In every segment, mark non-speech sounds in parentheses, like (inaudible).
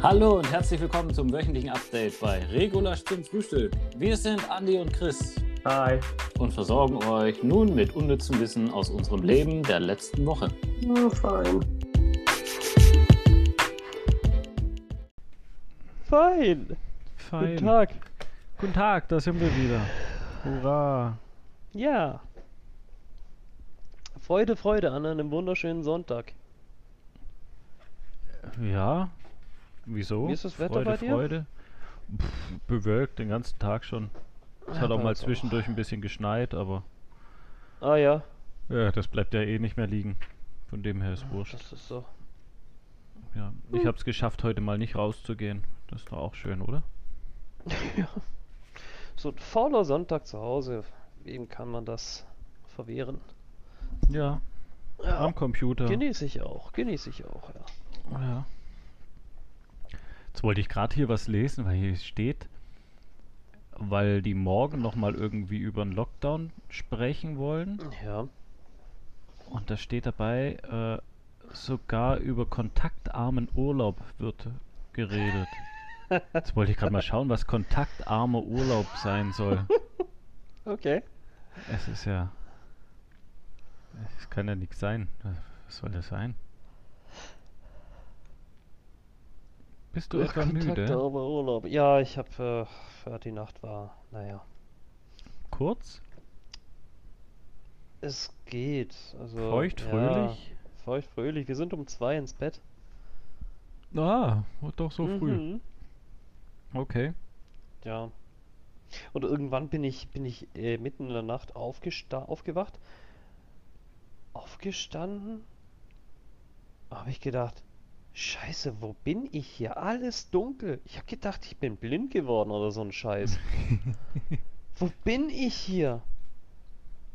Hallo und herzlich willkommen zum wöchentlichen Update bei Regulasch zum Frühstück. Wir sind Andi und Chris. Hi. Und versorgen euch nun mit unnützem Wissen aus unserem Leben der letzten Woche. Oh, fein. Fein. Fein. Guten Tag. Guten Tag, da sind wir wieder. Hurra. Ja. Freude, Freude an einem wunderschönen Sonntag. Ja. Wieso? Wie ist das Wetter Freude, bei dir? Freude. Pff, bewölkt den ganzen Tag schon. Es Ja, hat auch mal uns auch. zwischendurch ein bisschen geschneit, aber Ah ja. ja, das bleibt ja eh nicht mehr liegen. Von dem her ist wurscht. Das ist so. Ja, ich habe es geschafft, heute mal nicht rauszugehen. Das ist doch auch schön, oder? (laughs) ja. So ein fauler Sonntag zu Hause. Wem kann man das verwehren? Ja, Ja. am Computer. Genieße ich auch. Genieße ich auch, ja. Ja. Jetzt wollte ich gerade hier was lesen, weil hier steht, weil die morgen nochmal irgendwie über den Lockdown sprechen wollen. Ja. Und da steht dabei, äh, sogar über kontaktarmen Urlaub wird geredet. (laughs) Jetzt wollte ich gerade mal schauen, was kontaktarmer Urlaub sein soll. (laughs) Okay. Es ist ja. Es kann ja nichts sein. Was soll das sein? Bist du etwa müde? Kontaktarmer Urlaub. Ja, ich habe, äh, die Nacht war, naja. Kurz? Es geht. Also, Feucht, ja, fröhlich? Feucht, fröhlich. Wir sind um zwei ins Bett. Ah, doch so früh. Mhm. Okay. Ja. Und irgendwann bin ich, bin ich äh, mitten in der Nacht aufgesta aufgewacht. Aufgestanden. Habe ich gedacht, Scheiße, wo bin ich hier? Alles dunkel. Ich habe gedacht, ich bin blind geworden oder so ein Scheiß. (laughs) Wo bin ich hier?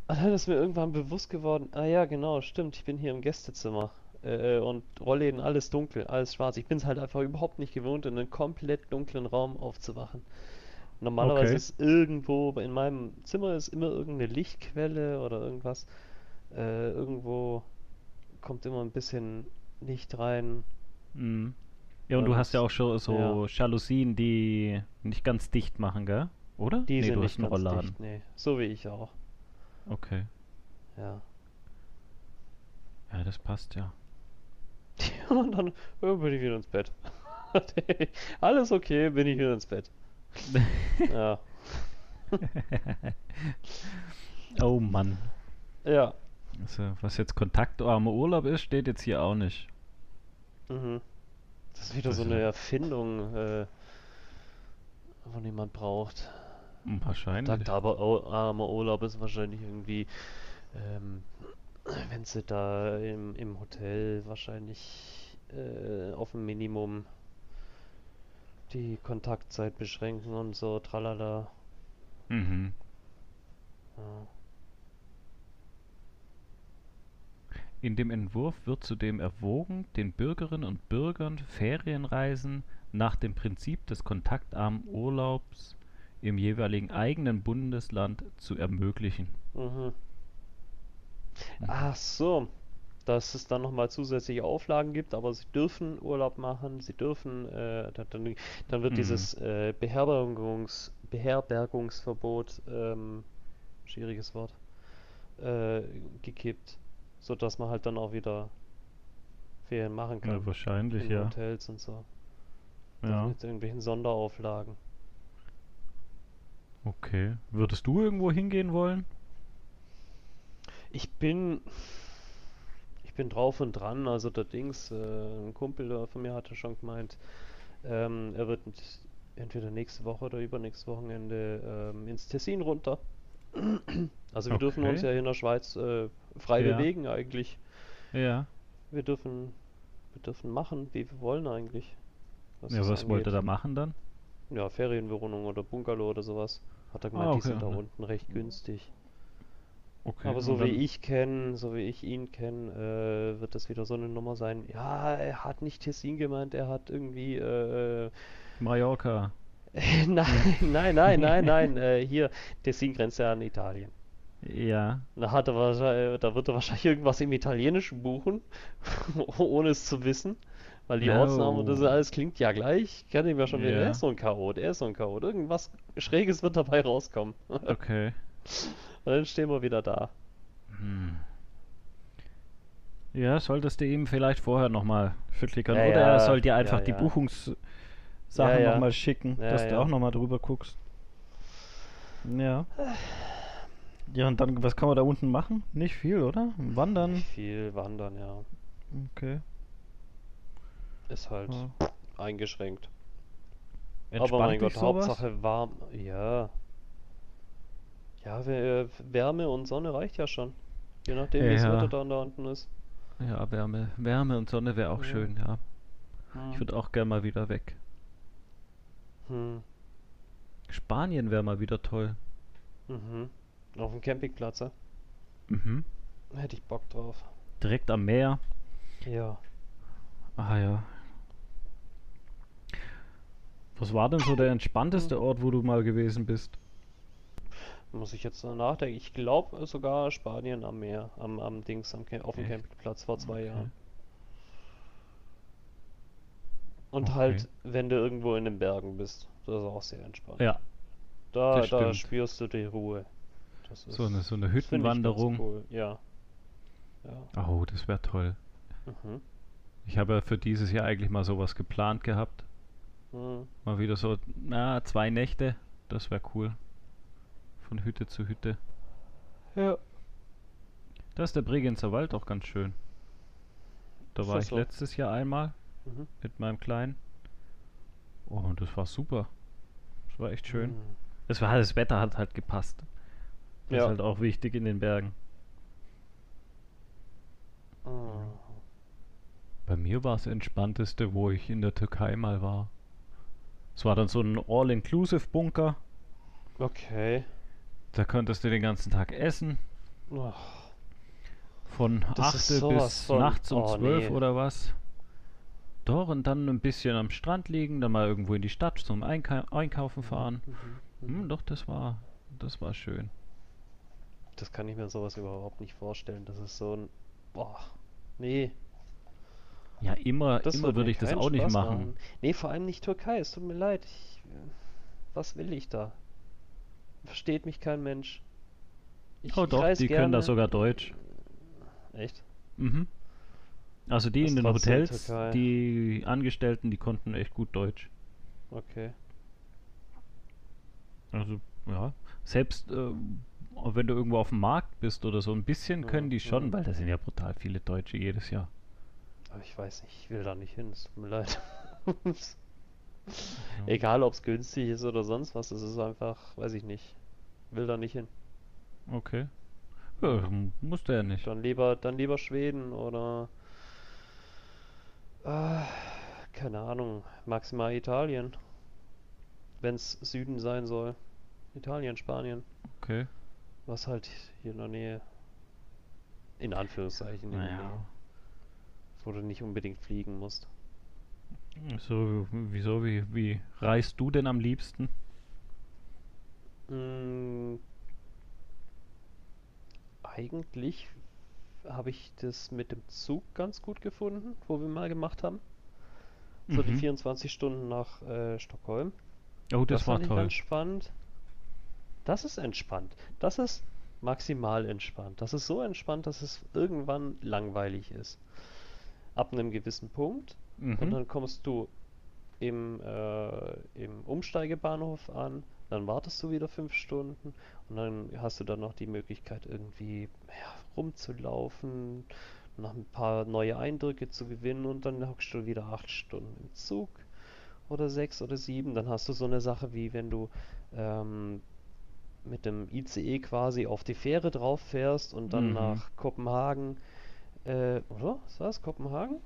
Und dann ist mir irgendwann bewusst geworden, ah ja, genau, stimmt, ich bin hier im Gästezimmer. Äh, und Rollläden, alles dunkel, alles schwarz. Ich bin es halt einfach überhaupt nicht gewohnt, in einem komplett dunklen Raum aufzuwachen. Normalerweise Okay. ist irgendwo, in meinem Zimmer ist immer irgendeine Lichtquelle oder irgendwas. Äh, irgendwo kommt immer ein bisschen Licht rein. Mhm. Ja, und du hast ja auch schon so Ja. Jalousien, die nicht ganz dicht machen, gell? Oder? Die nee, sind du nicht hast einen ganz Rollladen. dicht, nee. So wie ich auch. Okay. Ja. Ja, das passt ja. (laughs) Und dann äh, bin ich wieder ins Bett. (laughs) Alles okay, bin ich wieder ins Bett. (laughs) Ja. oh Mann. Ja. Also, was jetzt kontaktarmer Urlaub ist, steht jetzt hier auch nicht. Mhm. Das ist wieder Das so eine ja- Erfindung, äh, wo niemand braucht. Wahrscheinlich. aber armer Urlaub ist wahrscheinlich irgendwie, ähm, wenn sie da im, im Hotel wahrscheinlich äh, auf ein Minimum die Kontaktzeit beschränken und so, tralala. Mhm. Ja. In dem Entwurf wird zudem erwogen, den Bürgerinnen und Bürgern Ferienreisen nach dem Prinzip des kontaktarmen Urlaubs im jeweiligen eigenen Bundesland zu ermöglichen. Mhm. Ach so, dass es dann nochmal zusätzliche Auflagen gibt, aber sie dürfen Urlaub machen, sie dürfen, äh, da- dann, dann wird Mhm. dieses äh, Beherbergungs, Beherbergungsverbot, ähm, schwieriges Wort, äh, gekippt, sodass man halt dann auch wieder Ferien machen kann. Ja, wahrscheinlich, in ja. Hotels und so. Ja, Mit irgendwelchen Sonderauflagen. okay. Würdest du irgendwo hingehen wollen? Ich bin, ich bin drauf und dran. Also der Dings, äh, ein Kumpel von mir hatte schon gemeint, ähm, er wird ent- entweder nächste Woche oder übernächstes Wochenende ähm, ins Tessin runter. Also wir dürfen uns Okay. ja hier in der Schweiz äh, frei Ja. bewegen eigentlich. Ja. Wir dürfen, wir dürfen machen, wie wir wollen eigentlich. Ja, das was wollt ihr angeht. da machen dann? Ja, Ferienwohnung oder Bungalow oder sowas. Hat er gemeint, Ah, die okay, sind da ja. unten recht günstig. Okay. Aber so wie ich kenne, so wie ich ihn kenne, äh, wird das wieder so eine Nummer sein. Ja, er hat nicht Tessin gemeint, er hat irgendwie, äh, Mallorca. (laughs) nein, nein, nein, nein, nein, äh, hier, Tessin grenzt ja an Italien. Ja. Da hat er wahrscheinlich, da wird er wahrscheinlich irgendwas im Italienischen buchen, (laughs) ohne es zu wissen. Weil die No. Ortsnamen und das alles klingt ja gleich. Kann ich mir schon wieder, Ja. er ist so ein Chaot, er ist so ein Chaot. Irgendwas Schräges wird dabei rauskommen. (laughs) Und Okay. dann stehen wir wieder da. Hm. Ja, solltest du ihm vielleicht vorher nochmal verklickern. Ja, Oder ja, er soll dir einfach ja, die. Buchungssachen Ja, ja. nochmal schicken, dass du auch nochmal drüber guckst. Ja. (sighs) Ja, und dann, was kann man da unten machen? Nicht viel, oder? Wandern. Nicht viel wandern, ja. Okay. Ist halt Ja. eingeschränkt. Entspannt Aber mein Gott, sowas? Hauptsache warm. Ja. Ja, wir- Wärme und Sonne reicht ja schon. Je nachdem, wie das Ja. Wetter dann da unten ist. Ja, Wärme, Wärme und Sonne wäre auch Ja. schön, ja. Ich würde auch gern mal wieder weg. Hm. Spanien wäre mal wieder toll. Mhm. Auf dem Campingplatz, ja? Mhm. Hätte ich Bock drauf. Direkt am Meer. Ja. Ah ja. Was war denn so der entspannteste Ort, wo du mal gewesen bist? Muss ich jetzt nachdenken. Ich glaube sogar Spanien am Meer, am, am Dings, am, auf dem Echt? Campingplatz vor zwei Okay. Jahren. Und Okay. halt, wenn du irgendwo in den Bergen bist. Das ist auch sehr entspannt. Ja, Da, das da stimmt. spürst du die Ruhe. Das so eine, so eine Hüttenwanderung. Cool. Ja. Ja. Oh, das wäre toll. Mhm. Ich habe ja für dieses Jahr eigentlich mal sowas geplant gehabt. Mhm. Mal wieder so, na, zwei Nächte. Das wäre cool. Von Hütte zu Hütte. Ja. Da ist der Bregenzer Wald auch ganz schön. Da Ist war ich so? letztes Jahr einmal Mhm. mit meinem Kleinen. Oh, und das war super. Das war echt schön. Mhm. Das, war, das Wetter hat halt gepasst. Das Ja. ist halt auch wichtig in den Bergen. Mhm. Bei mir war es entspannteste, wo ich in der Türkei mal war. Es war dann so ein All-Inclusive-Bunker. Okay. Da konntest du den ganzen Tag essen. Oh, Von Das 8 ist sowas bis von- nachts um oh, 12 nee. oder was. Doch, und dann ein bisschen am Strand liegen, dann mal irgendwo in die Stadt zum Einkau Einkaufen fahren. Mhm. Hm, doch, das war, das war schön. Das kann ich mir sowas überhaupt nicht vorstellen. Das ist so ein. Boah. Nee. Ja, immer, Das immer würde ich das auch nicht Spaß machen. Nee, vor allem nicht Türkei. Es tut mir leid. Ich, äh, was will ich da? Versteht mich kein Mensch. Ich, Oh doch, die können da gerne. sogar Deutsch. Echt? Mhm. Also die Das in den Hotels, Türkei. die Angestellten, die konnten echt gut Deutsch. Okay. Also, ja. Selbst äh, wenn du irgendwo auf dem Markt bist oder so, ein bisschen Ja, können die schon, ja. weil da sind ja brutal viele Deutsche jedes Jahr. Aber ich weiß nicht, ich will da nicht hin. Es tut mir leid. (laughs) Egal, ob es günstig ist oder sonst was. Es ist einfach, weiß ich nicht. Will da nicht hin. Okay. Ja, musste ja nicht. Dann lieber, dann lieber Schweden oder äh, keine Ahnung, maximal Italien. Wenn es Süden sein soll. Italien, Spanien, Okay. Was halt hier in der Nähe. In Anführungszeichen in der Nähe. Naja. Wo du nicht unbedingt fliegen musst. So, wieso, wie, wie reist du denn am liebsten? Mm, eigentlich habe ich das mit dem Zug ganz gut gefunden, wo wir mal gemacht haben. So die Mhm. 24 Stunden nach äh, Stockholm. Oh, das, Das war fand ich toll. ganz spannend. Das ist entspannt. Das ist maximal entspannt. Das ist so entspannt, dass es irgendwann langweilig ist. Ab einem gewissen Punkt. Und Mhm. dann kommst du im, äh, im Umsteigebahnhof an. Dann wartest du wieder fünf Stunden. Und dann hast du dann noch die Möglichkeit, irgendwie ja, rumzulaufen, noch ein paar neue Eindrücke zu gewinnen. Und dann hockst du wieder acht Stunden im Zug oder sechs oder sieben. Dann hast du so eine Sache wie wenn du ähm, mit dem ICE quasi auf die Fähre drauf fährst und dann Mhm. nach Kopenhagen, äh, oder? Ist das Kopenhagen?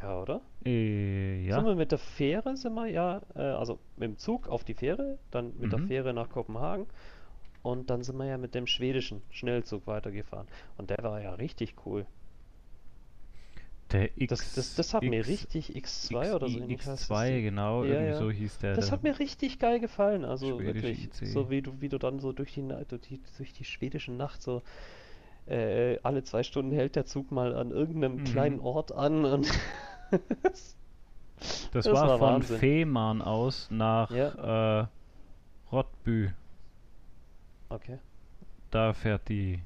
Ja, oder? Äh, ja. Sind wir mit der Fähre, sind wir ja, äh, also mit dem Zug auf die Fähre, dann mit der Mhm. Fähre nach Kopenhagen und dann sind wir ja mit dem schwedischen Schnellzug weitergefahren. Und der war ja richtig cool. Der X, Das, das, das hat mir X- richtig X2 oder so ähnlich heißt das X2, Ding. genau, Ja, irgendwie ja. so hieß der. Das hat mir richtig geil gefallen. Also wirklich, ICE. so wie du, wie du dann so durch die, durch die, durch die schwedische Nacht so äh, alle zwei Stunden hält der Zug mal an irgendeinem Mhm. kleinen Ort an und (laughs) Das, Das war, war von Wahnsinn. Fehmarn aus nach äh, Rottbü. Okay. Da fährt die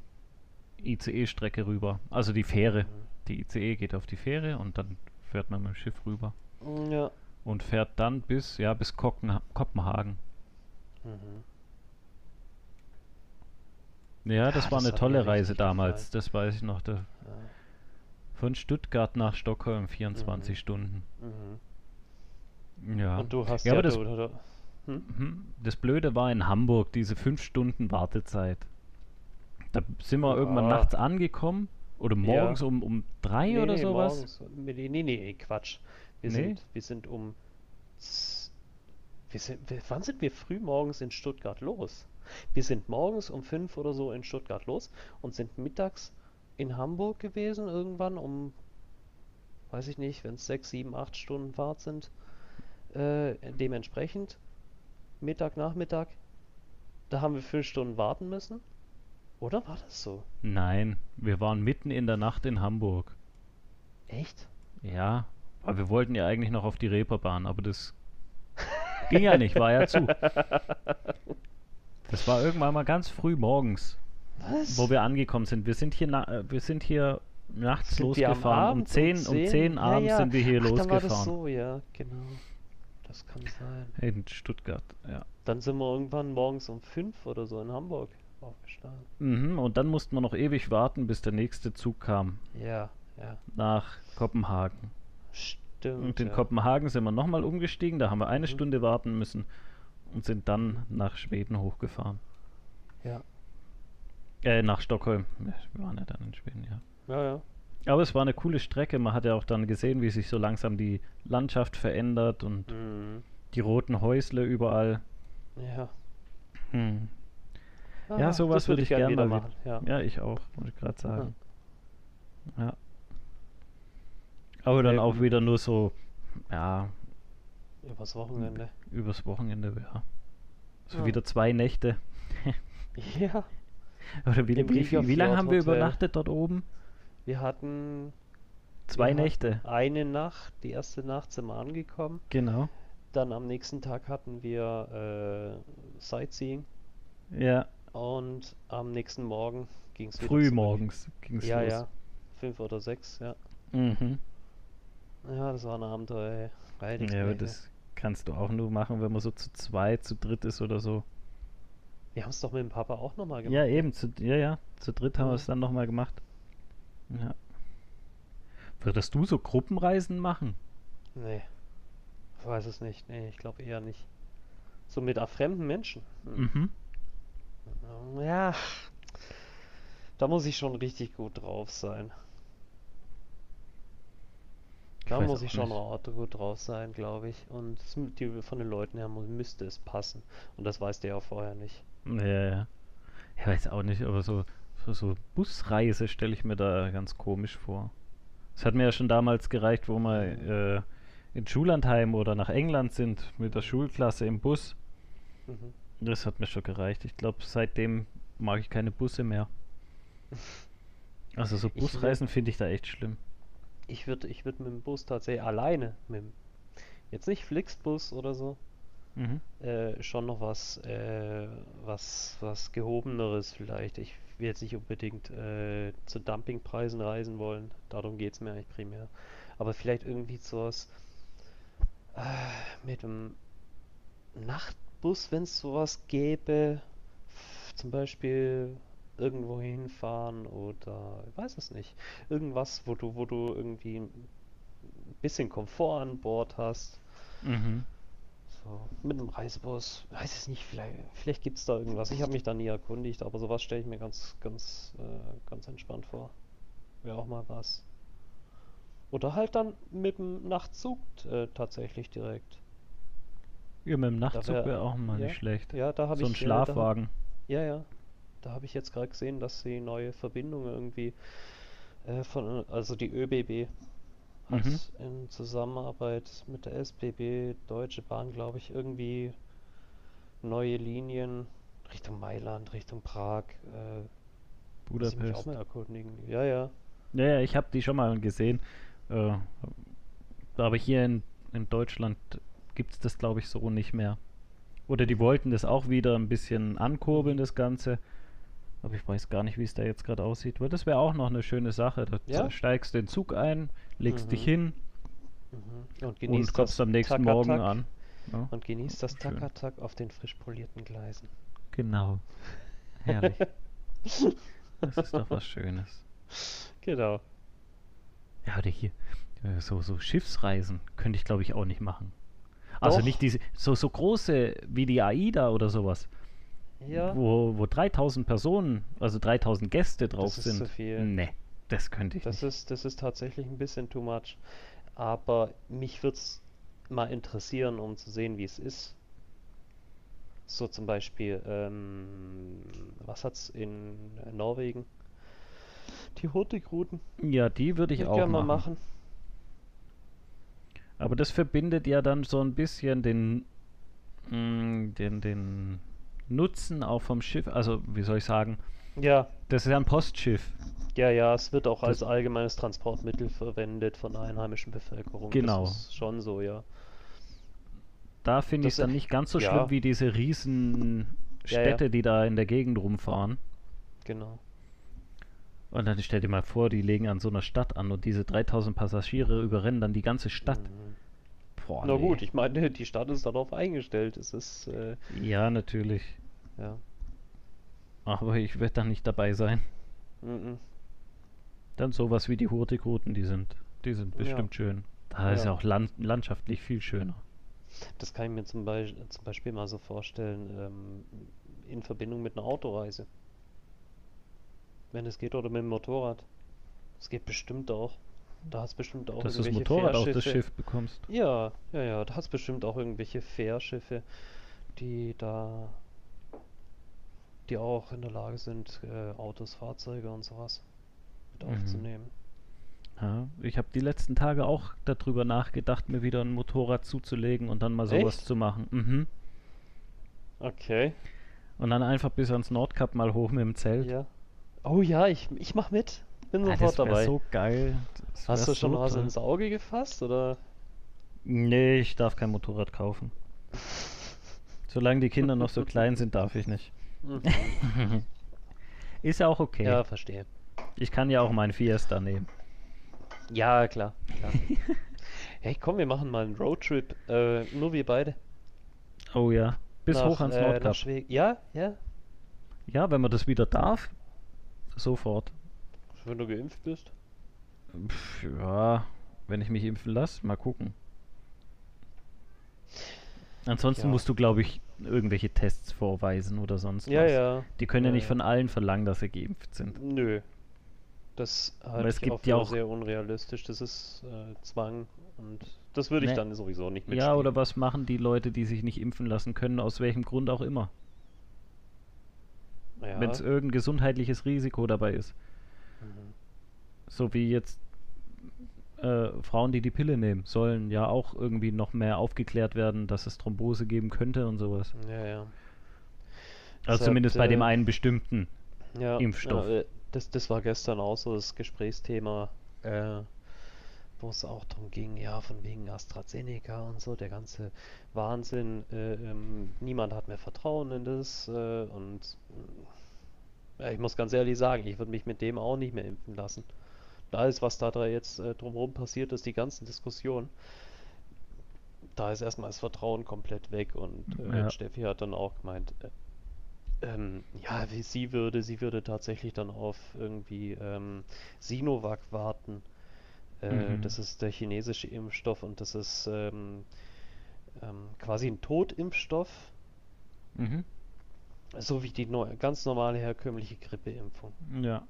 ICE-Strecke rüber. Also die Fähre. Mhm. Die ICE geht auf die Fähre und dann fährt man mit dem Schiff rüber. Ja. Und fährt dann bis, ja, bis Kocken, Kopenhagen. Mhm. Ja, das Ja, war das eine tolle Reise damals. Das weiß ich noch. Da, Ja. von Stuttgart nach Stockholm 24 Mhm. Stunden. Mhm. Ja. Und du hast Ja, ja, das- du, du, du, Mhm. Das Blöde war in Hamburg, diese 5 Stunden Wartezeit. Da sind wir irgendwann Ah. nachts angekommen. Oder Ja. morgens um, um drei nee, oder nee, sowas. morgens. Nee, nee, nee, Quatsch. Wir Nee? sind, wir sind um, wir sind, wann sind wir früh morgens in Stuttgart los? Wir sind morgens um fünf oder so in Stuttgart los und sind mittags in Hamburg gewesen irgendwann um, weiß ich nicht, wenn es sechs, sieben, acht Stunden Fahrt sind. Äh, dementsprechend Mittag, Nachmittag, da haben wir fünf Stunden warten müssen. Oder war das so? Nein, wir waren mitten in der Nacht in Hamburg. Echt? Ja, aber wir wollten ja eigentlich noch auf die Reeperbahn, aber das ging ja nicht, war ja zu. Das war irgendwann mal ganz früh morgens, Was? wo wir angekommen sind. Wir sind hier, na äh, wir sind hier nachts Sind losgefahren. Um Abend 10, um 10 Ja, abends ja. sind wir hier Ach, dann war das losgefahren. so, ja, genau. Das kann sein. In Stuttgart, ja. Dann sind wir irgendwann morgens um fünf oder so in Hamburg aufgestanden. Mhm, und dann mussten wir noch ewig warten, bis der nächste Zug kam Ja, ja, nach Kopenhagen. stimmt. Und in ja. Kopenhagen sind wir nochmal umgestiegen, da haben wir eine Mhm. Stunde warten müssen und sind dann nach Schweden hochgefahren. Ja, Äh, nach Stockholm. Wir waren ja dann in Schweden, ja. ja, ja. Aber es war eine coole Strecke. Man hat ja auch dann gesehen, wie sich so langsam die Landschaft verändert und Mhm. die roten Häusle überall. Ja. Hm. Ah, Ja, sowas würde ich gern gern wieder mal machen. Ja. Ja, ich auch, wollte ich gerade sagen. Ja. Aber dann Ja, auch wieder nur so, ja, Übers Wochenende. übers Wochenende, ja. So Ja. wieder zwei Nächte. (laughs) Ja, Oder wie, wie, wie lange haben wir übernachtet dort oben? wir hatten Zwei wir Nächte. hatten eine Nacht, die erste Nacht sind wir angekommen. Genau. Dann am nächsten Tag hatten wir äh, Sightseeing Ja, und am nächsten Morgen ging es wieder früh zurück. morgens ging's Ja, los. ja. Fünf oder sechs, ja. Mhm. Ja, das war ein Abenteuer, ey. Ja, aber das kannst du auch nur machen, wenn man so zu zweit, zu dritt ist oder so. Wir haben es doch mit dem Papa auch nochmal gemacht. Ja, eben, zu, ja, ja, zu dritt haben wir Ja. es dann nochmal gemacht. Ja. Würdest du so Gruppenreisen machen? Nee. Ich weiß es nicht. Nee, ich glaube eher nicht. So mit fremden Menschen. Hm. Mhm. Ja. Da muss ich schon richtig gut drauf sein. Da weiß muss ich schon gut drauf sein, glaube ich. Und die, von den Leuten her müsste es passen. Und das weiß der ja vorher nicht. Ja, ja. Ich weiß auch nicht, aber so, so, so Busreise stelle ich mir da ganz komisch vor. Es hat mir ja schon damals gereicht, wo wir äh, in Schullandheim oder nach England sind mit der Schulklasse im Bus. Mhm. Das hat mir schon gereicht. Ich glaube, seitdem mag ich keine Busse mehr. Also so Busreisen finde ich da echt schlimm. Ich würde ich würd mit dem Bus tatsächlich alleine, mit dem, jetzt nicht Flixbus oder so, Mhm. äh, schon noch was, äh, was, was gehobeneres vielleicht. Ich will jetzt nicht unbedingt äh, zu Dumpingpreisen reisen wollen, darum geht es mir eigentlich primär. Aber vielleicht irgendwie sowas äh, mit dem Nachtbus, wenn es sowas gäbe, zum Beispiel irgendwo hinfahren oder ich weiß es nicht. Irgendwas, wo du, wo du irgendwie ein bisschen Komfort an Bord hast. Mhm. So, mit einem Reisebus, weiß es nicht, vielleicht, vielleicht gibt es da irgendwas. Ich habe mich da nie erkundigt, aber sowas stelle ich mir ganz, ganz, äh, ganz entspannt vor. Wäre auch mal was. Oder halt dann mit dem Nachtzug äh, tatsächlich direkt. Ja, mit dem Nachtzug wär- wäre auch mal ja, nicht schlecht. Ja, da habe So ein ich. da hab- Schlafwagen. Ja, ja. Da habe ich jetzt gerade gesehen, dass sie neue Verbindungen irgendwie äh, von, also die ÖBB hat Mhm. in Zusammenarbeit mit der SBB, Deutsche Bahn, glaube ich, irgendwie neue Linien Richtung Mailand, Richtung Prag. Äh, Budapest. Ja, ja. Ja, ja, ich habe die schon mal gesehen. Äh, Aber hier in, in Deutschland gibt es das, glaube ich, so nicht mehr. Oder die wollten das auch wieder ein bisschen ankurbeln, das Ganze. Aber ich weiß gar nicht, wie es da jetzt gerade aussieht. Weil das wäre auch noch eine schöne Sache. Da Ja? steigst den Zug ein, legst dich Mhm. hin Mhm. Und und genießt kommst das am nächsten Morgen an. Ja, Und genießt das. Takatak auf den frisch polierten Gleisen. genau. (laughs) Herrlich. Das ist doch was Schönes. Genau. Ja, oder hier, äh, so, so Schiffsreisen könnte ich, glaube ich, auch nicht machen. Also Doch. nicht diese, so, so große wie die AIDA oder sowas, Ja. wo, wo 3000 Personen, also 3000 Gäste drauf ist sind. zu viel. Nee, das könnte ich Das nicht. ist, das ist tatsächlich ein bisschen too much. Aber mich würde es mal interessieren, um zu sehen, wie es ist. So zum Beispiel, ähm, was hat's in Norwegen? Die Hurtigruten. Ja, die würde ich Würd auch gern mal machen. Aber das verbindet ja dann so ein bisschen den, mm, den, den Nutzen auch vom Schiff. Also, wie soll ich sagen, Ja, das ist ja ein Postschiff. ja, ja, es wird auch als Das- allgemeines Transportmittel verwendet von der einheimischen Bevölkerung. Genau. Das ist schon so, ja. Da finde ich es dann nicht ganz so ja. schlimm wie diese riesen Ja, ja. Städte, die da in der Gegend rumfahren. Genau. Und dann stell dir mal vor, die legen an so einer Stadt an und diese 3000 Passagiere überrennen dann die ganze Stadt. Boah, Na nee. gut, ich meine, die Stadt ist darauf eingestellt. Es ist, äh, Ja, natürlich. ja. Aber ich werde da nicht dabei sein. Mhm. Dann sowas wie die Hurtigruten, die sind, die sind Ja. bestimmt schön. Da ist ja Ja. auch land landschaftlich viel schöner. Das kann ich mir zum Beispiel, zum Beispiel mal so vorstellen, ähm, in Verbindung mit einer Autoreise. Wenn es geht, oder mit dem Motorrad. Es geht bestimmt auch. Da hast bestimmt auch Dass du das irgendwelche Motorrad auf das. Schiff bekommst. Ja, ja, ja. Da hast bestimmt auch irgendwelche Fährschiffe, die da, die auch in der Lage sind, äh, Autos, Fahrzeuge und sowas mit Mhm. aufzunehmen. Ja, ich habe die letzten Tage auch darüber nachgedacht, mir wieder ein Motorrad zuzulegen und dann mal sowas Echt? zu machen. Mhm. Okay. Und dann einfach bis ans Nordkap mal hoch mit dem Zelt. Ja. Oh ja, ich, ich mach mit. Bin Ah, sofort das wär dabei. so geil. Das Hast du schon so was ins Auge gefasst oder? Nee, ich darf kein Motorrad kaufen. (laughs) Solange die Kinder noch so klein sind, darf ich nicht. (laughs) Ist ja auch okay. Ja, verstehe. Ich kann ja auch meinen Fiesta nehmen. Ja, klar, klar. (laughs) hey, komm, wir machen mal einen Roadtrip. Äh, nur wir beide. Oh ja. Bis nach, hoch ans äh, Nordkap. Ja, ja. Ja, wenn man das wieder darf, sofort. Wenn du geimpft bist. Pff, ja, wenn ich mich impfen lasse, mal gucken. Ansonsten Ja. musst du, glaube ich, irgendwelche Tests vorweisen oder sonst Ja, was. ja. Die können ja Ja, nicht ja. von allen verlangen, dass sie geimpft sind. Nö. Das halte es gibt auch ja auch- sehr unrealistisch. Das ist äh, Zwang und das würde ich Ne. dann sowieso nicht Ja, mitspielen. oder was machen die Leute, die sich nicht impfen lassen können, aus welchem Grund auch immer? Ja. Wenn es irgendein gesundheitliches Risiko dabei ist. Mhm. So wie jetzt äh, Frauen, die die Pille nehmen, sollen ja auch irgendwie noch mehr aufgeklärt werden, dass es Thrombose geben könnte und sowas. Ja, ja. Also zumindest bei dem äh, einen bestimmten. Ja, Impfstoff. Ja, äh, das, das war gestern auch so das Gesprächsthema, äh, wo es auch darum ging, ja, von wegen AstraZeneca und so, der ganze Wahnsinn. Äh, ähm, niemand hat mehr Vertrauen in das äh, und äh, ich muss ganz ehrlich sagen, ich würde mich mit dem auch nicht mehr impfen lassen. Und Alles, was da, da jetzt äh, drumherum passiert ist, die ganzen Diskussionen, da ist erstmal das Vertrauen komplett weg und äh, Ja. Steffi hat dann auch gemeint, äh, ähm, ja, wie sie würde, sie würde tatsächlich dann auf irgendwie ähm, Sinovac warten. Äh, Mhm. Das ist der chinesische Impfstoff und das ist ähm, ähm, quasi ein Totimpfstoff, Mhm. so wie die neu ganz normale herkömmliche Grippeimpfung. Ja.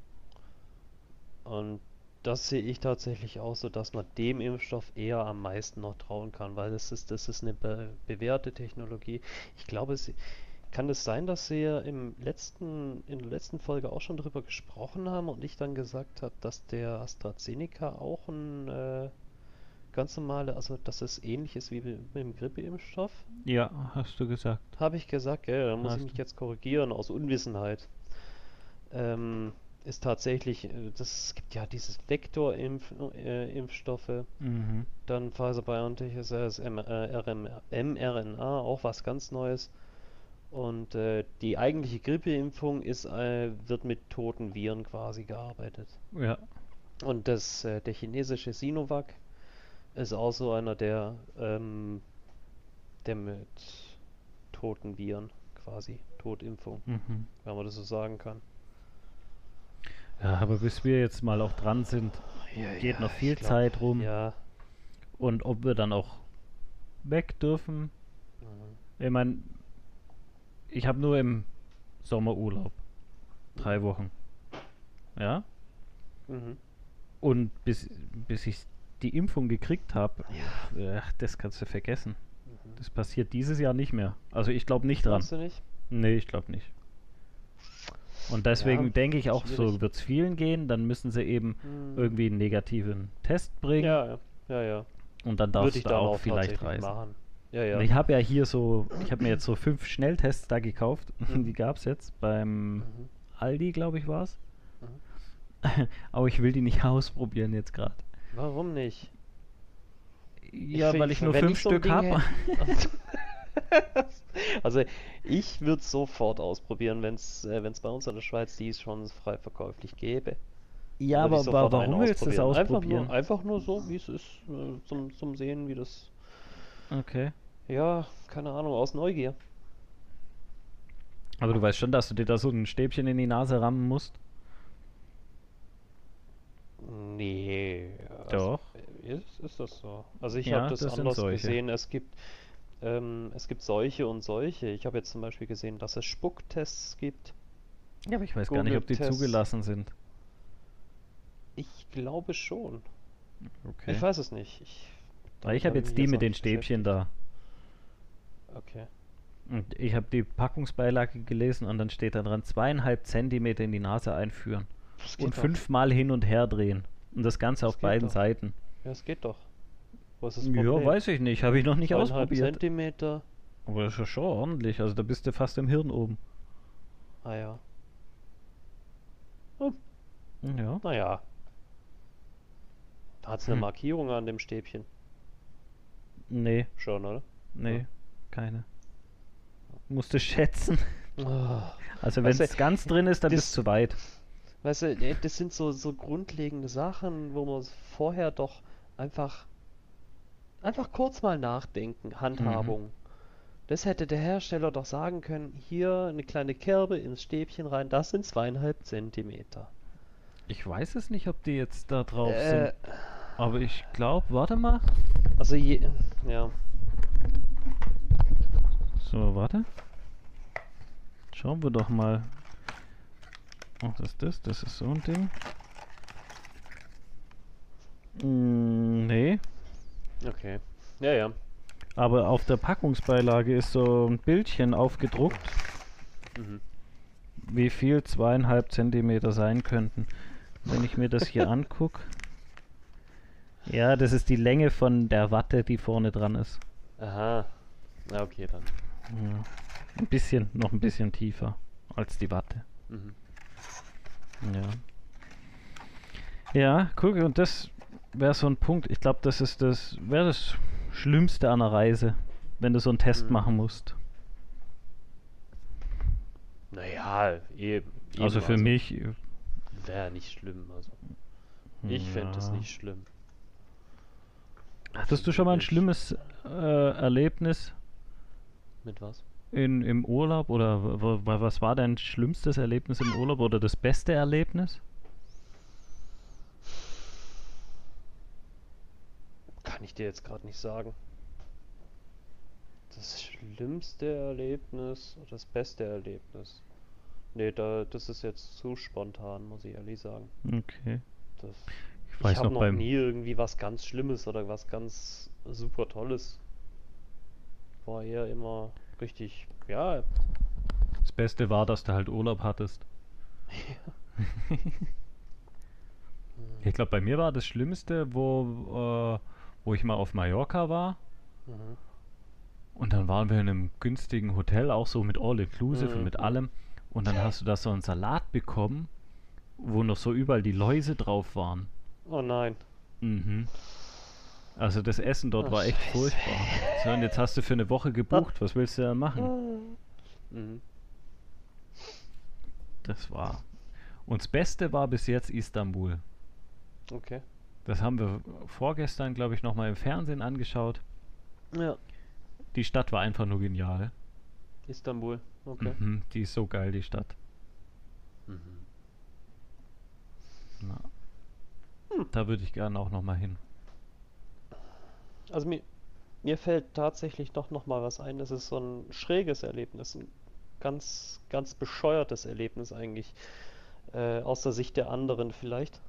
Und das sehe ich tatsächlich auch so, dass man dem Impfstoff eher am meisten noch trauen kann, weil das ist, das ist eine be bewährte Technologie. Ich glaube, sie, kann es sein, dass Sie ja im letzten, in der letzten Folge auch schon darüber gesprochen haben und ich dann gesagt habe, dass der AstraZeneca auch ein äh, ganz normale, also dass es ähnlich ist wie mit dem Grippeimpfstoff? Ja, hast du gesagt. Habe ich gesagt, gell, da muss ich Hast mich du. jetzt korrigieren aus Unwissenheit. Ähm, ist tatsächlich, äh, das es gibt ja dieses Vektorimpfstoffe, äh. Mhm. dann Pfizer BioNTech ist es M äh, mRNA, auch was ganz Neues. Und äh, die eigentliche Grippeimpfung ist, äh, wird mit toten Viren quasi gearbeitet. Ja. Und das, äh, der chinesische Sinovac ist auch so einer der, ähm, der mit toten Viren quasi, Totimpfung, Mhm. wenn man das so sagen kann. Ja, aber bis wir jetzt mal auch dran sind, geht noch viel glaub, Zeit rum. Ja. Und ob wir dann auch weg dürfen. mhm. Ich meine, ich habe nur im Sommer Urlaub. Drei Wochen. Ja? Mhm. Und bis, bis ich die Impfung gekriegt habe, Ja. das kannst du vergessen. Mhm. Das passiert dieses Jahr nicht mehr. Also ich glaube nicht dran. Glaubst du nicht? Nee, ich glaube nicht. Und deswegen Ja, denke ich auch, so schwierig. wird es vielen gehen. Dann müssen sie eben Mhm. irgendwie einen negativen Test bringen. Ja, ja, ja, ja. Und dann darfst ich du dann auch vielleicht reisen. machen. Ja, ja. Und Ich habe ja hier so, ich habe mir jetzt so fünf Schnelltests da gekauft. (laughs) Mhm. Die gab es jetzt beim Mhm. Aldi, glaube ich, war es. Mhm. (laughs) Aber ich will die nicht (laughs) ausprobieren jetzt gerade. Warum nicht? Ja, find- weil ich nur fünf so ein Stück habe. Also ich würde es sofort ausprobieren, wenn es äh, wenn's bei uns in der Schweiz die schon frei verkäuflich gäbe. Ja, aber ich einen warum willst du das ausprobieren? Einfach nur, einfach nur so, wie es ist, äh, zum, zum Sehen, wie das. Okay. Ja, keine Ahnung, aus Neugier. Aber du weißt schon, dass du dir da so ein Stäbchen in die Nase rammen musst? Nee. Doch. Ist, ist das so? Also ich Ja, habe das, das anders gesehen. Es gibt, ähm, es gibt solche und solche. Ich habe jetzt zum Beispiel gesehen, dass es Spucktests gibt. Ja, aber ich weiß gar nicht, ob die zugelassen sind. Ich glaube schon. Okay. Ich weiß es nicht. Ich, ich habe hab jetzt die mit den Stäbchen da. Okay. Und ich habe die Packungsbeilage gelesen und dann steht da dran, zweieinhalb Zentimeter in die Nase einführen. Und doch. fünfmal hin und her drehen. Und das Ganze Das auf beiden doch. Seiten. Ja, es geht doch. Was ist das Ja, Problem? weiß ich nicht. Habe ich noch nicht ausprobiert. Zentimeter. Aber das ist ja schon ordentlich. Also da bist du fast im Hirn oben. Ah ja. Ja. Naja. Da hat es eine Hm. Markierung an dem Stäbchen. Nee, Schon, oder? nee, Ja. Keine. Musst du schätzen. Ah. Also wenn es ganz drin ist, dann das- bist du zu weit. Weißt du, das sind so, so grundlegende Sachen, wo man vorher doch einfach, einfach kurz mal nachdenken. Handhabung. Das hätte der Hersteller doch sagen können, hier eine kleine Kerbe ins Stäbchen rein, das sind zweieinhalb Zentimeter. Ich weiß es nicht, ob die jetzt da drauf Äh, sind. Aber ich glaube, warte mal. also je, ja. So, warte. Schauen wir doch mal. Ach, das ist das? Das ist so ein Ding. Mm, nee. Okay. Ja, ja. Aber auf der Packungsbeilage ist so ein Bildchen aufgedruckt, Mhm. wie viel zweieinhalb Zentimeter sein könnten. Wenn ich mir das hier (laughs) angucke. Ja, das ist die Länge von der Watte, die vorne dran ist. Aha. Na, okay, dann. Ja. Ein bisschen, noch ein bisschen tiefer als die Watte. Mhm. Ja. Ja, guck, und das wäre so ein Punkt. Ich glaube, das ist das, wäre das Schlimmste an einer Reise, wenn du so einen Test Mhm. machen musst. Naja, eben. eben Also für mich. äh, Wäre nicht schlimm, also. Ich fände es ja. nicht schlimm. Hattest du schon mal ein schlimmes äh, Erlebnis Mit was? in, im Urlaub? Oder was war dein schlimmstes Erlebnis im Urlaub oder das beste Erlebnis? Kann ich dir jetzt gerade nicht sagen. Das schlimmste Erlebnis oder das beste Erlebnis? Nee, da, das ist jetzt zu spontan, muss ich ehrlich sagen. Okay. Das, Ich ich weiß habe noch noch beim. nie irgendwie was ganz Schlimmes oder was ganz super Tolles. War eher immer richtig, ja, Das Beste war, dass du halt Urlaub hattest. Ich glaube, bei mir war das Schlimmste, wo, äh, wo ich mal auf Mallorca war. mhm. Und dann waren wir in einem günstigen Hotel, auch so mit All-Inclusive und mit Mhm. allem. Und dann hast du da so einen Salat bekommen. wo noch so überall die Läuse drauf waren. Oh nein. Mhm. Also das Essen dort Ach, war echt Scheiße. furchtbar. So, und jetzt hast du für eine Woche gebucht. Was willst du da machen? Mhm. Das war. Und das Beste war bis jetzt Istanbul. Okay. Das haben wir vorgestern, glaube ich, nochmal im Fernsehen angeschaut. Ja. Die Stadt war einfach nur genial. Istanbul. Okay. Mhm, die ist so geil, die Stadt. Mhm. Hm. Da würde ich gerne auch nochmal hin. Also mir, mir fällt tatsächlich doch noch mal was ein. Das ist so ein schräges Erlebnis, ein ganz, ganz bescheuertes Erlebnis eigentlich. Äh, aus der Sicht der anderen vielleicht.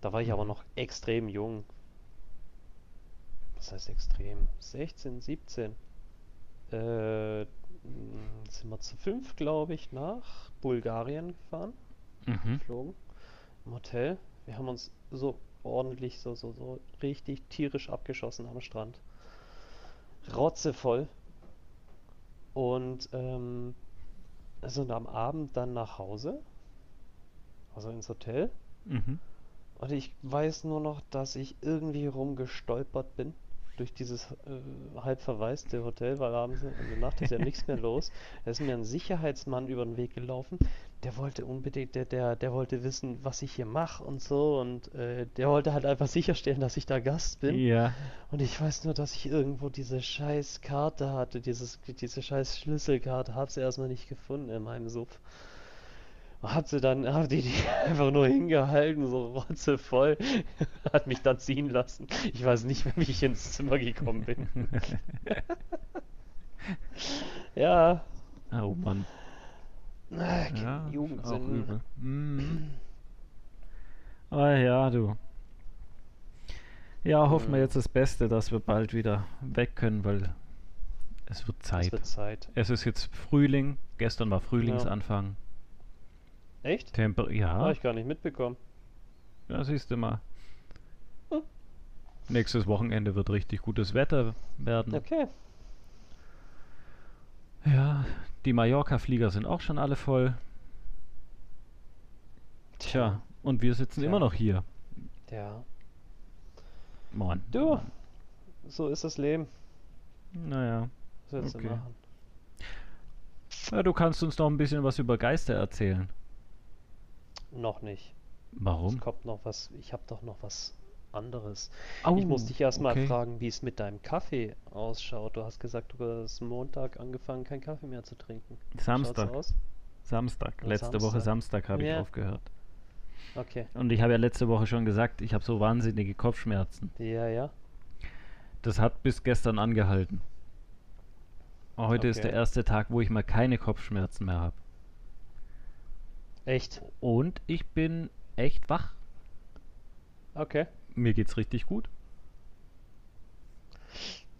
Da war ich aber noch extrem jung. Was heißt extrem? 16, 17. Äh, mh, sind wir zu fünf, glaube ich, nach Bulgarien gefahren. Mhm. geflogen im Hotel. Wir haben uns so ordentlich, so, so, so richtig tierisch abgeschossen am Strand. Rotzevoll. Und ähm, sind am Abend dann nach Hause, also ins Hotel. Mhm. Und ich weiß nur noch, dass ich irgendwie rumgestolpert bin durch dieses äh, halb verwaiste Hotel, weil abends in der Nacht ist ja nichts mehr (laughs) los. Da ist mir ein Sicherheitsmann über den Weg gelaufen. Der wollte unbedingt, der, der, der wollte wissen, was ich hier mache und so. Und äh, der wollte halt einfach sicherstellen, dass ich da Gast bin. Ja. Und ich weiß nur, dass ich irgendwo diese scheiß Karte hatte, dieses, diese scheiß Schlüsselkarte, hab sie erstmal nicht gefunden in meinem Suff. Hat sie dann, hab die, die (laughs) einfach nur hingehalten, so rotzevoll, (laughs) hat mich dann ziehen lassen. Ich weiß nicht wie ich ins Zimmer gekommen bin. (laughs) Ja, oh Mann. Ah, Ja, auch Jugendsinn. übel. Mhm. Ah ja, du. Ja, hoffen wir Mhm. jetzt das Beste, dass wir bald wieder weg können, weil es wird Es Zeit. wird Zeit. Es ist jetzt Frühling. Gestern war Frühlingsanfang. Echt? Temper ja, Habe ich gar nicht mitbekommen. ja, siehst du mal. Hm. Nächstes Wochenende wird richtig gutes Wetter werden. Okay. Ja, die Mallorca-Flieger sind auch schon alle voll. Tja, und wir sitzen Tja. immer noch hier. Ja. Mann. Du. Mann. So ist das Leben. Naja. Was willst du Okay. machen? Ja, du kannst uns noch ein bisschen was über Geister erzählen. Noch nicht. Warum? Es kommt noch was. Ich habe doch noch was anderes. Au, Ich muss dich erstmal okay. fragen, wie es mit deinem Kaffee ausschaut. Du hast gesagt, du hast Montag angefangen, keinen Kaffee mehr zu trinken. Samstag. Samstag. Oh, Letzte Woche Samstag. Samstag habe ich Ja. aufgehört. Okay. Und ich habe ja letzte Woche schon gesagt, ich habe so wahnsinnige Kopfschmerzen. Ja, ja. Das hat bis gestern angehalten. Heute ist Okay. der erste Tag, wo ich mal keine Kopfschmerzen mehr habe. Echt? Und ich bin echt wach. Okay. Mir geht's richtig gut.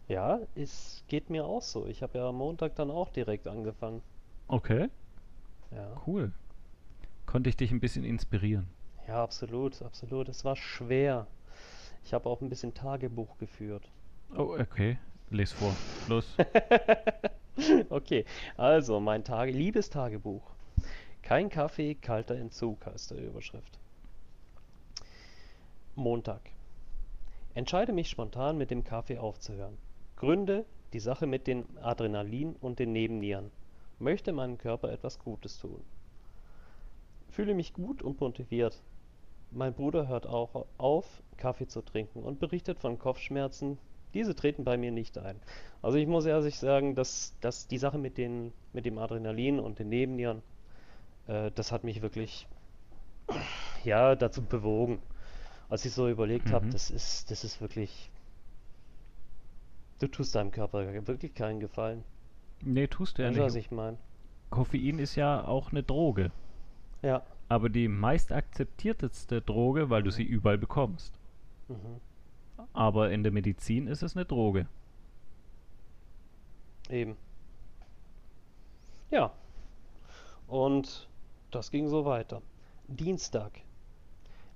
Ja, es geht mir auch so. Ich habe ja am Montag dann auch direkt angefangen. Okay, Ja. cool. Konnte ich dich ein bisschen inspirieren. Ja, absolut, absolut. Es war schwer. Ich habe auch ein bisschen Tagebuch geführt. Oh, okay. Les vor. Los. (laughs) Okay, also mein Tage, liebes Tagebuch. Kein Kaffee, kalter Entzug heißt der Überschrift. Montag. Entscheide mich spontan mit dem Kaffee aufzuhören. Gründe die Sache mit den Adrenalin und den Nebennieren. Möchte meinem Körper etwas Gutes tun. Fühle mich gut und motiviert. Mein Bruder hört auch auf, Kaffee zu trinken und berichtet von Kopfschmerzen. Diese treten bei mir nicht ein. Also ich muss ehrlich sagen, dass, dass die Sache mit den, mit dem Adrenalin und den Nebennieren, äh, das hat mich wirklich ja, dazu bewogen. Als ich so überlegt habe, Mhm. das ist, das ist wirklich. Du tust deinem Körper wirklich keinen Gefallen. Nee, tust du ja du, was nicht. ich meine? Koffein ist ja auch eine Droge. Ja. Aber die meist akzeptierteste Droge, weil du sie überall bekommst. Mhm. Aber in der Medizin ist es eine Droge. Eben. Ja. Und das ging so weiter. Dienstag.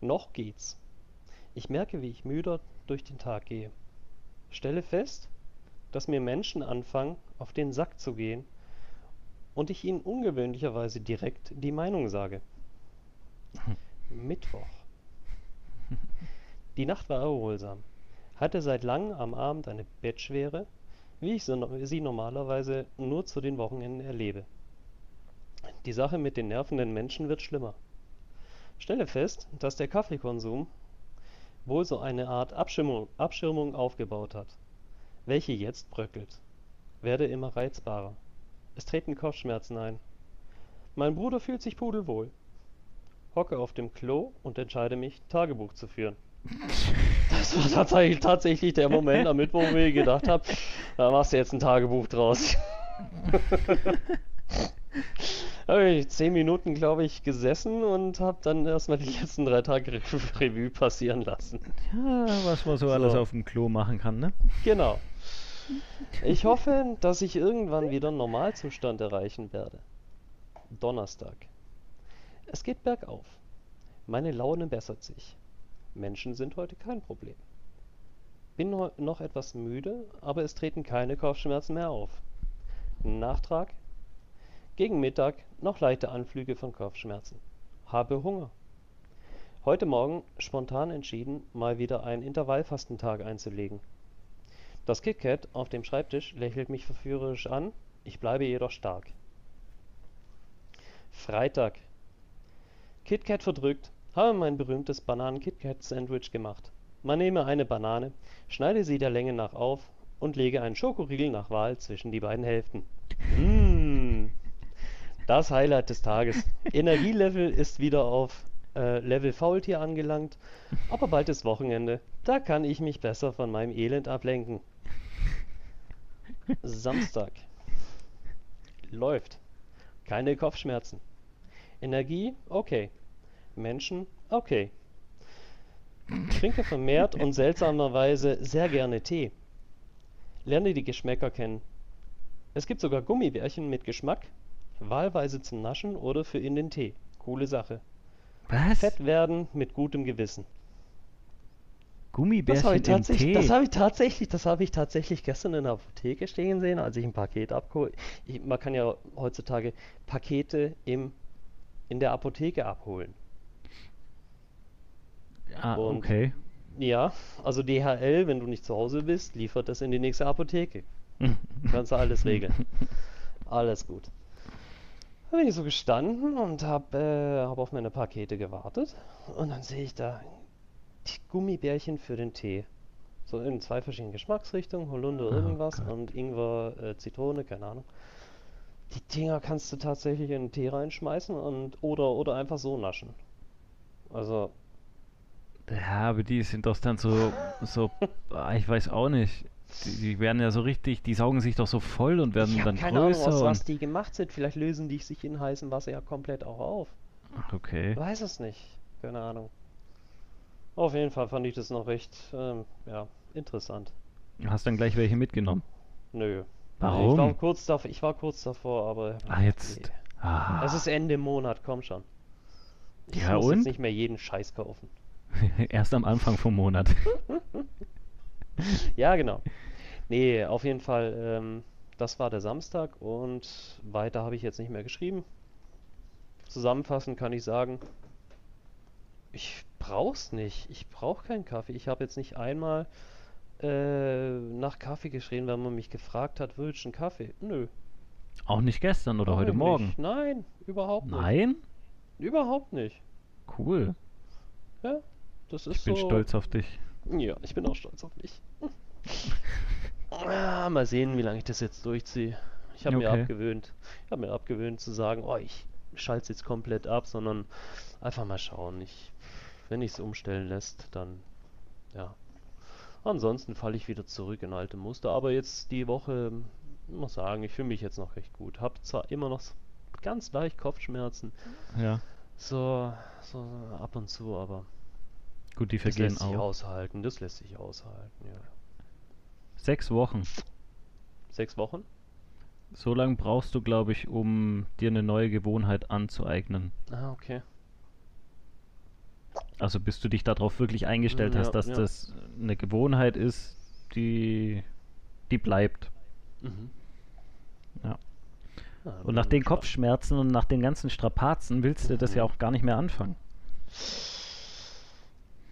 Noch geht's. Ich merke, wie ich müder durch den Tag gehe. Stelle fest, dass mir Menschen anfangen, auf den Sack zu gehen und ich ihnen ungewöhnlicherweise direkt die Meinung sage. (laughs) Mittwoch. Die Nacht war erholsam. Hatte seit langem am Abend eine Bettschwere, wie ich sie normalerweise nur zu den Wochenenden erlebe. Die Sache mit den nervenden Menschen wird schlimmer. Stelle fest, dass der Kaffeekonsum wohl so eine Art Abschirmung, Abschirmung aufgebaut hat, welche jetzt bröckelt. Werde immer reizbarer. Es treten Kopfschmerzen ein. Mein Bruder fühlt sich pudelwohl. Hocke auf dem Klo und entscheide mich, Tagebuch zu führen. Das war tatsächlich, der Moment am Mittwoch, wo ich gedacht habe, da machst du jetzt ein Tagebuch draus. (laughs) habe ich zehn Minuten, glaube ich, gesessen und habe dann erstmal die letzten drei Tage Re- Revue passieren lassen. Ja, was man so, alles So. auf dem Klo machen kann, ne? Genau. Ich hoffe, dass ich irgendwann wieder einen Normalzustand erreichen werde. Donnerstag. Es geht bergauf. Meine Laune bessert sich. Menschen sind heute kein Problem. Bin noch etwas müde, aber es treten keine Kopfschmerzen mehr auf. Nachtrag. Gegen Mittag noch leichte Anflüge von Kopfschmerzen. Habe Hunger. Heute Morgen spontan entschieden, mal wieder einen Intervallfastentag einzulegen. Das KitKat auf dem Schreibtisch lächelt mich verführerisch an, ich bleibe jedoch stark. Freitag. KitKat verdrückt, habe mein berühmtes Bananen-KitKat-Sandwich gemacht. Man nehme eine Banane, schneide sie der Länge nach auf und lege einen Schokoriegel nach Wahl zwischen die beiden Hälften. Mmh. Das Highlight des Tages. (laughs) Energielevel ist wieder auf äh, Level Faultier angelangt, aber bald ist Wochenende. Da kann ich mich besser von meinem Elend ablenken. Samstag. Läuft. Keine Kopfschmerzen. Energie? Okay. Menschen? Okay. Trinke vermehrt und seltsamerweise sehr gerne Tee. Lerne die Geschmäcker kennen. Es gibt sogar Gummibärchen mit Geschmack, wahlweise zum Naschen oder für in den Tee. Coole Sache. Was? Fett werden mit gutem Gewissen. Das habe Gummibärchen ich tatsächlich, das habe ich tatsächlich, das habe ich tatsächlich gestern in der Apotheke stehen sehen, als ich ein Paket abgeholt. Man kann ja heutzutage Pakete im, in der Apotheke abholen. Ah, und- okay. Ja, also DHL, wenn du nicht zu Hause bist, liefert das in die nächste Apotheke. (laughs) Kannst du alles regeln. (laughs) Alles gut. Da bin ich so gestanden und habe äh, hab auf meine Pakete gewartet. Und dann sehe ich da die Gummibärchen für den Tee. So in zwei verschiedenen Geschmacksrichtungen, Holunder Oh irgendwas Gott. und Ingwer, äh, Zitrone, keine Ahnung. Die Dinger kannst du tatsächlich in den Tee reinschmeißen und oder oder einfach so naschen. Also, Ja, aber die sind doch dann so, so, (laughs) ah, ich weiß auch nicht. Die, die werden ja so richtig, die saugen sich doch so voll und werden ich dann keine Ahnung, größer aus und. was die gemacht sind. Vielleicht lösen die sich in heißem Wasser ja komplett auch auf. Okay. Weiß es nicht. Keine Ahnung. Auf jeden Fall fand ich das noch recht, ähm, ja, interessant. Hast dann gleich welche mitgenommen. Nö. Ich Warum? war kurz davor, ich war kurz davor, aber Ah, jetzt. nee. Ah. Es ist Ende Monat, komm schon. Ich Ja, muss und? jetzt nicht mehr jeden Scheiß kaufen. (laughs) Erst am Anfang vom Monat. (laughs) (laughs) Ja, genau. Nee, auf jeden Fall, ähm, das war der Samstag und weiter habe ich jetzt nicht mehr geschrieben. Zusammenfassend kann ich sagen, ich brauch's nicht. Ich brauche keinen Kaffee. Ich habe jetzt nicht einmal äh, nach Kaffee geschrien, wenn man mich gefragt hat, willst du einen Kaffee? Nö. Auch nicht gestern oder brauch heute ich Morgen. Nicht. Nein, überhaupt nicht. Nein? Überhaupt nicht. Cool. Ja, das ist Ich bin so. stolz auf dich. Ja, ich bin auch stolz auf mich. Ah, mal sehen, wie lange ich das jetzt durchziehe. Ich habe mir Okay. abgewöhnt, ich habe mir abgewöhnt zu sagen, oh, ich schalte es jetzt komplett ab, sondern einfach mal schauen. Ich, wenn ich es umstellen lässt, dann ja. Ansonsten falle ich wieder zurück in alte Muster. Aber jetzt die Woche, ich muss sagen, ich fühle mich jetzt noch recht gut. Hab zwar immer noch ganz leicht Kopfschmerzen, Ja. so, so ab und zu, aber Gut, die das vergehen lässt sich auch. aushalten. Das lässt sich aushalten, ja. Sechs Wochen. Sechs Wochen? So lange brauchst du, glaube ich, um dir eine neue Gewohnheit anzueignen. Ah, okay. Also bis du dich darauf wirklich eingestellt Mm, hast, ja, dass ja. das eine Gewohnheit ist, die, die bleibt. Mhm. Ja. Ah, Und nach den. Kopfschmerzen und nach den ganzen Strapazen willst du das ja Mhm. auch gar nicht mehr anfangen.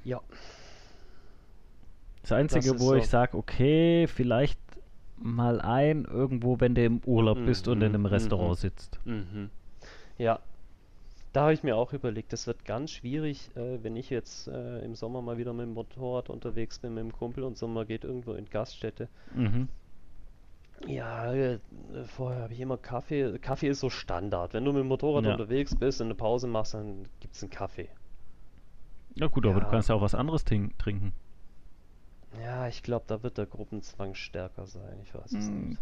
Ja. Das Einzige, ist wo ich so. sage, okay, vielleicht mal ein irgendwo, wenn du im Urlaub bist und in Mhm, einem Restaurant mhm. sitzt. Mhm. Ja. Da habe ich mir auch überlegt, das wird ganz schwierig, äh, wenn ich jetzt äh, im Sommer mal wieder mit dem Motorrad unterwegs bin mit dem Kumpel und Sommer geht irgendwo in Gaststätte. Mhm. Ja, äh, vorher habe ich immer Kaffee. Kaffee ist so Standard. Wenn du mit dem Motorrad Ja. unterwegs bist und eine Pause machst, dann gibt es einen Kaffee. Ja gut, aber du Ja. kannst ja auch was anderes trinken. Ja, ich glaube, da wird der Gruppenzwang stärker sein. Ich weiß es Mm, nicht.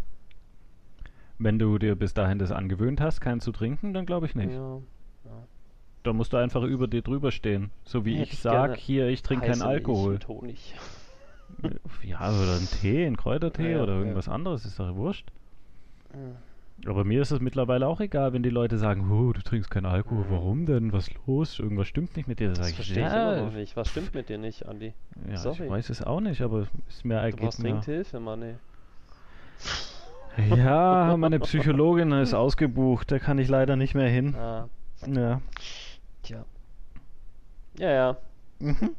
Wenn du dir bis dahin das angewöhnt hast, keinen zu trinken, dann glaube ich nicht. Ja, Da musst du einfach über dir drüber stehen. So wie Hätte ich ich sag, hier, ich trinke keinen Milch Alkohol. mit Honig. Ja, oder ein Tee, ein Kräutertee Ja, oder ja. irgendwas anderes, ist doch wurscht. Aber mir ist es mittlerweile auch egal, wenn die Leute sagen, oh, du trinkst keinen Alkohol, Mhm. warum denn? Was los? Irgendwas stimmt nicht mit dir. Da Das ich, verstehe ich ja, immer noch nicht. Was stimmt mit dir nicht, Andi? ja, Sorry. ich weiß es auch nicht, aber ist mir Du eigentlich brauchst mir, dringend Hilfe, Mann, ey. Ja, (laughs) meine Psychologin ist ausgebucht, da kann ich leider nicht mehr hin. Ah, Ja. tja. Ja, ja. Mhm.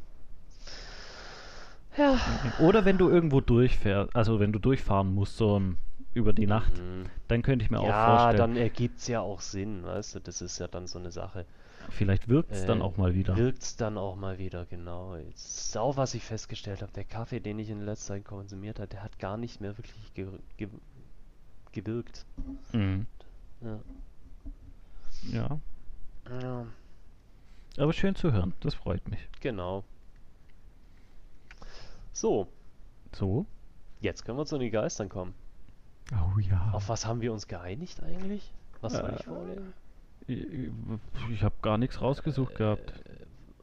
Ja. Oder wenn du irgendwo durchfährst, also wenn du durchfahren musst, so um, über die Nacht, Mhm. dann könnte ich mir auch Ja, vorstellen, dann ergibt's ja auch Sinn, weißt du, das ist ja dann so eine Sache. vielleicht wirkt es dann Äh, auch mal wieder. Wirkt's dann auch mal wieder, genau. Jetzt ist auch, was ich festgestellt habe, der Kaffee, den ich in letzter Zeit konsumiert habe, der hat gar nicht mehr wirklich ge ge gewirkt. Mhm. Ja. Ja, ja, aber schön zu hören, das freut mich. genau. So, So? jetzt können wir zu den Geistern kommen. Oh ja. Auf was haben wir uns geeinigt eigentlich? Was soll ich Äh, vorlesen? Ich, ich habe gar nichts rausgesucht gehabt.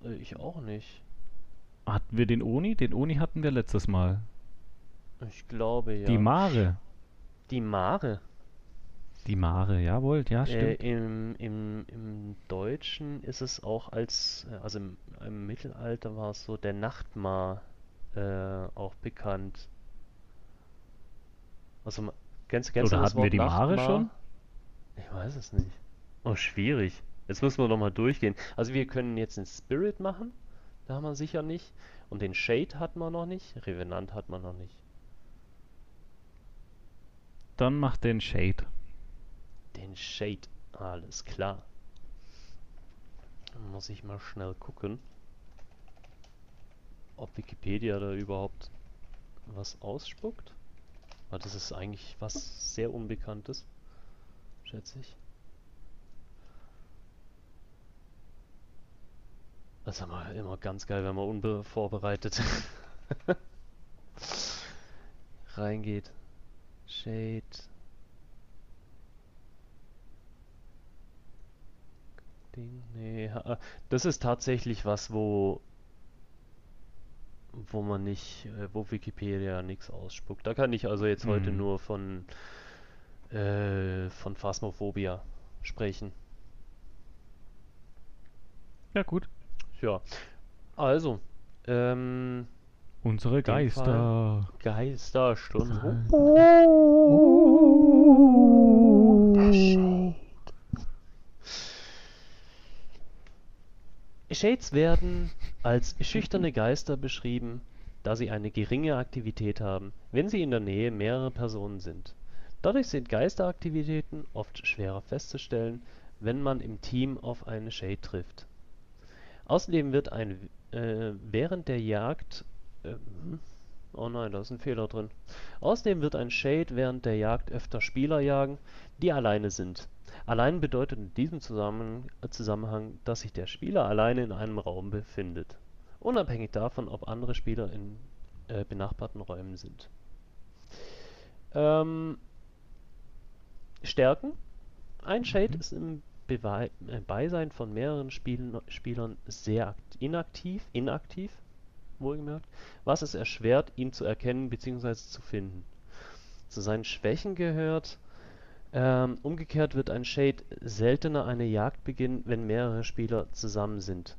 Äh, ich auch nicht. Hatten wir den Oni? Den Oni hatten wir letztes Mal. Ich glaube ja. Die Mare. Die Mare. Die Mare, jawohl, ja, Äh, stimmt. im, im, Im Deutschen ist es auch als, äh, also im, im Mittelalter war es so der Nachtmar äh, auch bekannt. Also, kennst, kennst Oder hatten wir die Mare schon? Ich weiß es nicht. Oh, schwierig. Jetzt müssen wir nochmal durchgehen. Also wir können jetzt den Spirit machen. Da haben wir sicher nicht. Und den Shade hat man noch nicht. Revenant hat man noch nicht. Dann mach den Shade. Den Shade. Alles klar. Dann muss ich mal schnell gucken, ob Wikipedia da überhaupt was ausspuckt. Weil das ist eigentlich was sehr Unbekanntes, schätze ich. Das ist aber immer ganz geil, wenn man unvorbereitet (laughs) reingeht. Shade. Ding, nee, das ist tatsächlich was, wo wo man nicht, äh, wo Wikipedia nichts ausspuckt. Da kann ich also jetzt heute Mhm. nur von äh, von Phasmophobia sprechen. Ja, gut. Ja, also ähm, Unsere Geister. Geisterstunde. Shades werden als schüchterne Geister beschrieben, da sie eine geringe Aktivität haben, wenn sie in der Nähe mehrerer Personen sind. Dadurch sind Geisteraktivitäten oft schwerer festzustellen, wenn man im Team auf eine Shade trifft. Außerdem wird ein äh, während der Jagd äh? Oh nein, da ist ein Fehler drin. Außerdem wird ein Shade während der Jagd öfter Spieler jagen, die alleine sind. Allein bedeutet in diesem Zusammen Zusammenhang, dass sich der Spieler alleine in einem Raum befindet. Unabhängig davon, ob andere Spieler in äh, benachbarten Räumen sind. Ähm, Stärken. Ein Shade Mhm. ist im Bewei äh, Beisein von mehreren Spielen Spielern sehr akt inaktiv, inaktiv, wohlgemerkt, was es erschwert, ihn zu erkennen bzw. zu finden. Zu seinen Schwächen gehört, ähm, umgekehrt wird ein Shade seltener eine Jagd beginnen, wenn mehrere Spieler zusammen sind.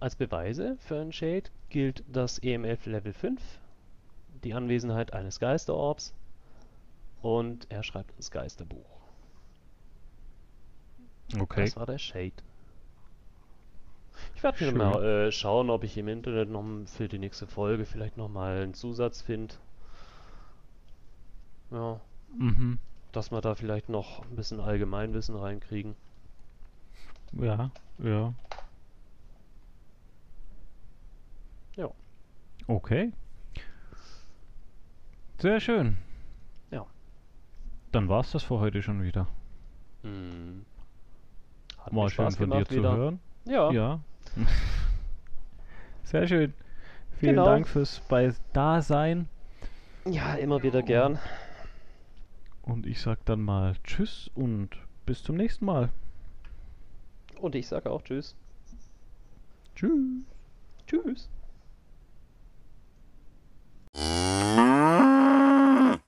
Als Beweise für einen Shade gilt das EMF Level 5, die Anwesenheit eines Geisterorbs und er schreibt das Geisterbuch. Okay. Das war der Shade. Ich werde mir mal äh, schauen, ob ich im Internet noch für die nächste Folge vielleicht noch mal einen Zusatz finde. Ja, Mhm. dass wir da vielleicht noch ein bisschen Allgemeinwissen reinkriegen. Ja, ja. Ja. Okay. Sehr schön. Ja. Dann war's das für heute schon wieder. Hm. Hat War schön Spaß von dir zu wieder. hören. Ja. Ja. (laughs) Sehr schön. Vielen Genau. Dank fürs bei Dasein. Ja, immer wieder gern. Und ich sag dann mal Tschüss und bis zum nächsten Mal. Und ich sage auch Tschüss. Tschüss. Tschüss.